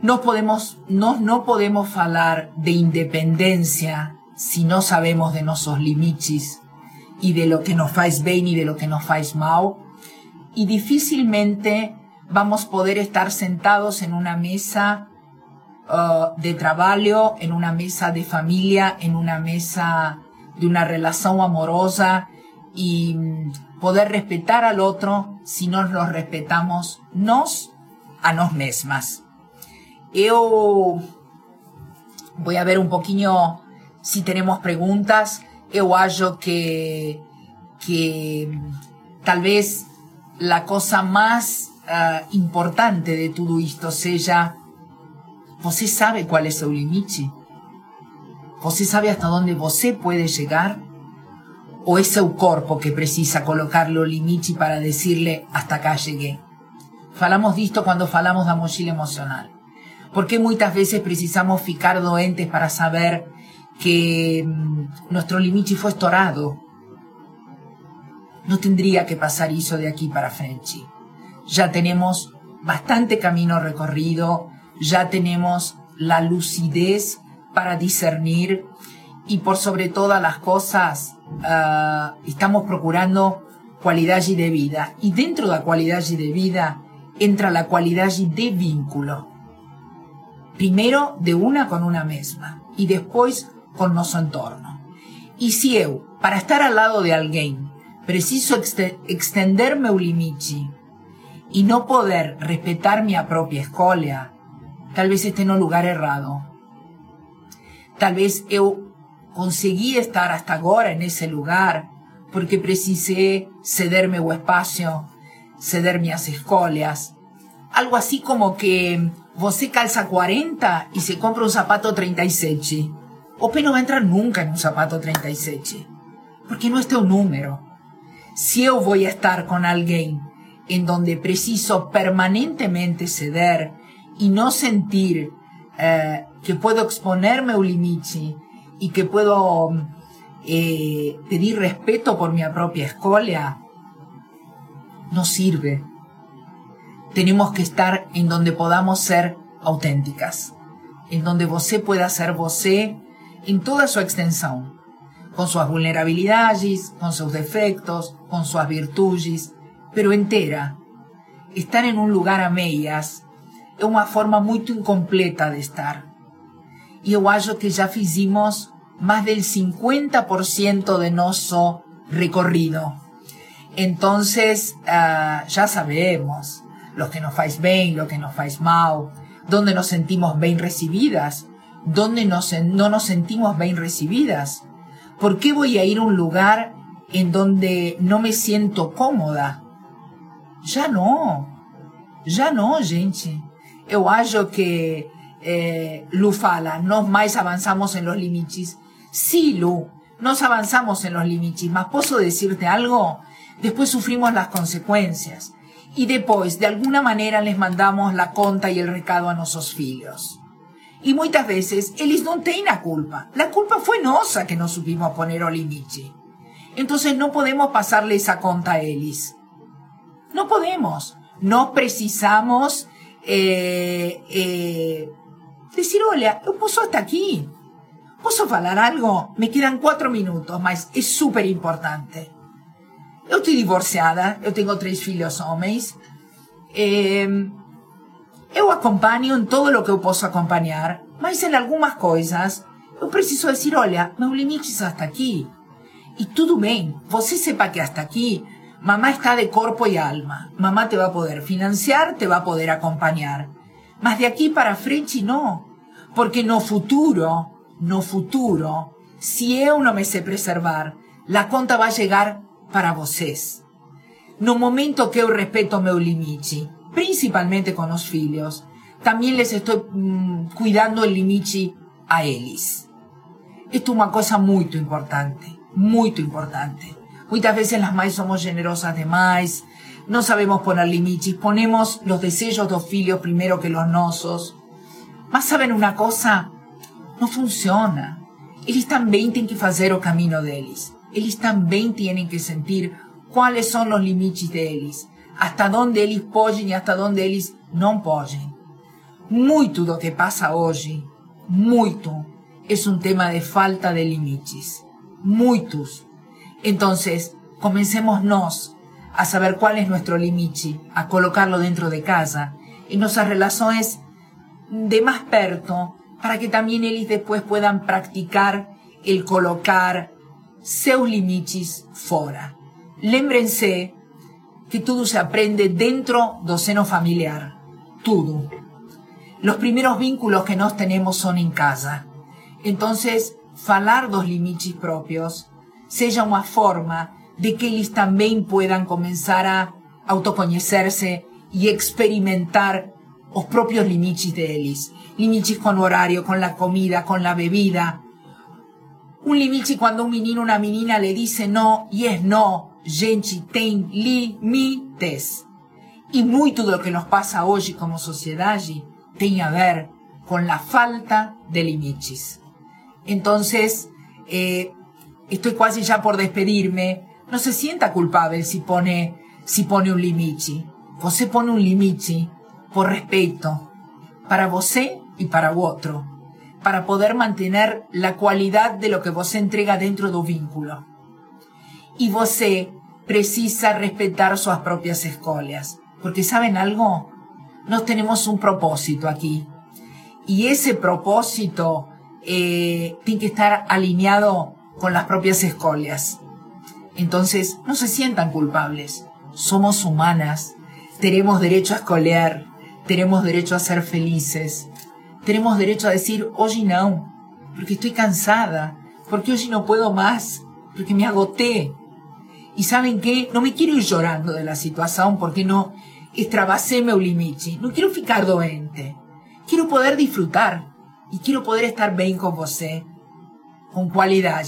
B: No podemos, no, no podemos hablar de independencia si no sabemos de nuestros limites y de lo que nos faz bien y de lo que nos faz mal. Y difícilmente vamos a poder estar sentados en una mesa uh, de trabajo, en una mesa de familia, en una mesa de una relación amorosa y mm, poder respetar al otro si nos lo respetamos nos a nos mesmas. Yo voy a ver un poquito si tenemos preguntas. Yo acho que, que mm, tal vez la cosa más uh, importante de todo esto sea, você sabe cuál es su limite? Você sabe hasta dónde você puede llegar? ¿O es su cuerpo que precisa colocarle o limite para decirle hasta acá llegué? Falamos disto cuando falamos da mochila emocional. Porque muchas veces precisamos ficar doentes para saber que mm, nuestro limite fue estorado? No tendría que pasar eso de aquí para frente. Ya tenemos bastante camino recorrido, ya tenemos la lucidez para discernir y por sobre todas las cosas uh, estamos procurando cualidad de vida. Y dentro de la cualidad de vida entra la cualidad de vínculo. Primero de una con una misma y después con nuestro entorno. Y si yo, para estar al lado de alguien, preciso extenderme un y no poder respetar mi propia escolia, tal vez esté en un lugar errado. Tal vez yo conseguí estar hasta ahora en ese lugar porque precisé cederme o espacio, ceder mis escolias. Algo así como que você calza 40 y se compra un zapato 37. O no va a entrar nunca en un zapato 37. Porque no es un número. Si yo voy a estar con alguien en donde preciso permanentemente ceder y no sentir eh, que puedo exponerme un límite y que puedo eh, pedir respeto por mi propia escolia, no sirve. Tenemos que estar en donde podamos ser auténticas, en donde você pueda ser você en toda su extensión, con sus vulnerabilidades, con sus defectos, con sus virtudes, pero entera. Estar en un lugar a medias es una forma muy incompleta de estar. Y yo acho que ya hicimos más del 50% de nuestro recorrido. Entonces, uh, ya sabemos lo que nos faz bien, lo que nos faz mal, dónde nos sentimos bien recibidas, dónde nos, no nos sentimos bien recibidas. ¿Por qué voy a ir a un lugar en donde no me siento cómoda? Ya no. Ya no, gente. Eu acho que eh, Lu fala, no más avanzamos en los límites Sí, Lu, nos avanzamos en los límites, mas puedo decirte algo, después sufrimos las consecuencias. Y después, de alguna manera, les mandamos la conta y el recado a nuestros hijos. Y muchas veces, ellos no tienen la culpa. La culpa fue nosa que no supimos poner o limite. Entonces no podemos pasarle esa conta a ellos. No podemos. No precisamos eh, eh, decir, hola, yo puso hasta aquí. ¿Puedo hablar algo? Me quedan cuatro minutos, mas es súper importante. Yo estoy divorciada, yo tengo tres hijos hombres. Eh, yo acompaño en todo lo que yo puedo acompañar, mas en algunas cosas yo preciso decir, olha, meu limite hasta aquí. Y todo bien, você sepa que hasta aquí mamá está de cuerpo y alma. Mamá te va a poder financiar, te va a poder acompañar. Mas de aquí para frente no, porque no futuro no futuro, si yo no me sé preservar, la conta va a llegar para vocês. No momento que yo respeto meu limite, principalmente con los filhos, también les estoy mm, cuidando el limite a ellos. Esto es una cosa muy importante, muy importante. Muchas veces las mães somos generosas demais, no sabemos poner limites, ponemos los deseos los filhos primero que los nosos. Más saben una cosa, no funciona. eles também têm que fazer o caminho deles. Eles também têm que sentir quais são os limites deles, hasta onde eles podem e hasta onde eles não podem. Muito do que passa hoje, muito, é um tema de falta de limites. Muitos. Então, comencemos nós a saber qual é nosso limite, a colocarlo dentro de casa, em nossas relações de mais perto, para que también ellos después puedan practicar el colocar seus limites fora. Lémbrense que todo se aprende dentro do seno familiar. Todo. Los primeros vínculos que nos tenemos son en casa. Entonces, falar dos limites propios sea una forma de que ellos también puedan comenzar a autoconocerse y experimentar los propios limites de ellos limites con horario, con la comida, con la bebida. Un limite cuando un menino una menina le dice no y es no. Gente tem limites. Y mucho de lo que nos pasa hoy como sociedad tiene a ver con la falta de limites. Entonces, eh, estoy casi ya por despedirme. No se sienta culpable si pone, si pone un limite. Você pone un limite por respeto para você y para otro, para poder mantener la cualidad de lo que vos entrega dentro del vínculo. Y vos precisa respetar sus propias escolias, porque ¿saben algo? Nos tenemos un propósito aquí. Y ese propósito eh, tiene que estar alineado con las propias escolias. Entonces, no se sientan culpables. Somos humanas. Tenemos derecho a escolear. Tenemos derecho a ser felices. Tenemos derecho a decir, hoy no, porque estoy cansada, porque hoy no puedo más, porque me agoté. Y saben qué, no me quiero ir llorando de la situación porque no extravasé meu limite. No quiero ficar doente. Quiero poder disfrutar y quiero poder estar bien con você, con cualidad.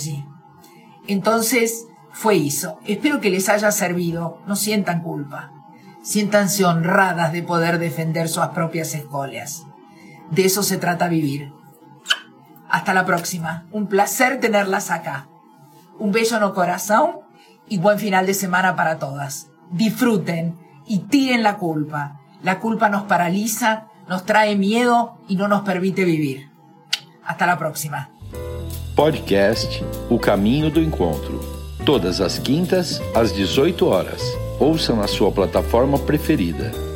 B: Entonces, fue eso. Espero que les haya servido. No sientan culpa. Siéntanse honradas de poder defender sus propias escolias. De eso se trata vivir. Hasta la próxima. Un placer tenerlas acá. Un beso el corazón y buen final de semana para todas. Disfruten y tiren la culpa. La culpa nos paraliza, nos trae miedo y no nos permite vivir. Hasta la próxima.
A: Podcast O Caminho do Encontro. Todas as quintas, às 18 horas. Ouça na sua plataforma preferida.